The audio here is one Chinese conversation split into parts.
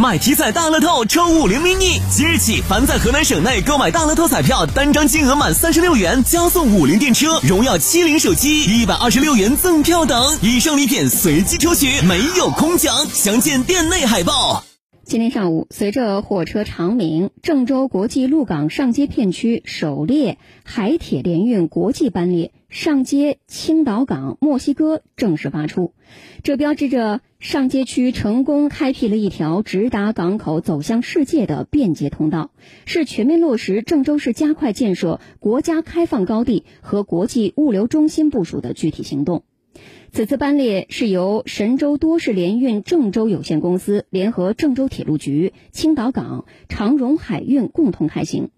买体彩大乐透抽五菱 mini，即日起，凡在河南省内购买大乐透彩票，单张金额满三十六元，加送五菱电车、荣耀七零手机一百二十六元赠票等，以上礼品随机抽取，没有空奖。详见店内海报。今天上午，随着火车长鸣，郑州国际陆港上街片区首列海铁联运国际班列上街青岛港墨西哥正式发出，这标志着上街区成功开辟了一条直达港口、走向世界的便捷通道，是全面落实郑州市加快建设国家开放高地和国际物流中心部署的具体行动。此次班列是由神州多式联运郑州有限公司联合郑州铁路局、青岛港、长荣海运共同开行。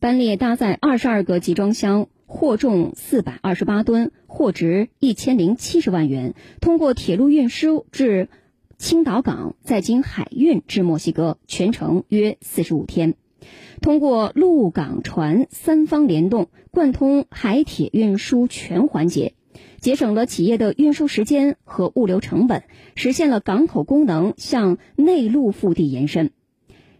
班列搭载二十二个集装箱，货重四百二十八吨，货值一千零七十万元，通过铁路运输至青岛港，再经海运至墨西哥，全程约四十五天。通过陆港船三方联动，贯通海铁运输全环节。节省了企业的运输时间和物流成本，实现了港口功能向内陆腹地延伸。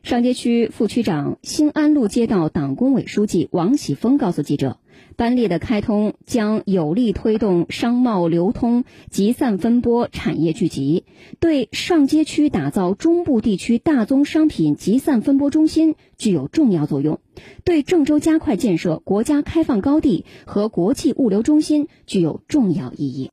上街区副区长、兴安路街道党工委书记王喜峰告诉记者。班列的开通将有力推动商贸流通、集散分拨、产业聚集，对上街区打造中部地区大宗商品集散分拨中心具有重要作用，对郑州加快建设国家开放高地和国际物流中心具有重要意义。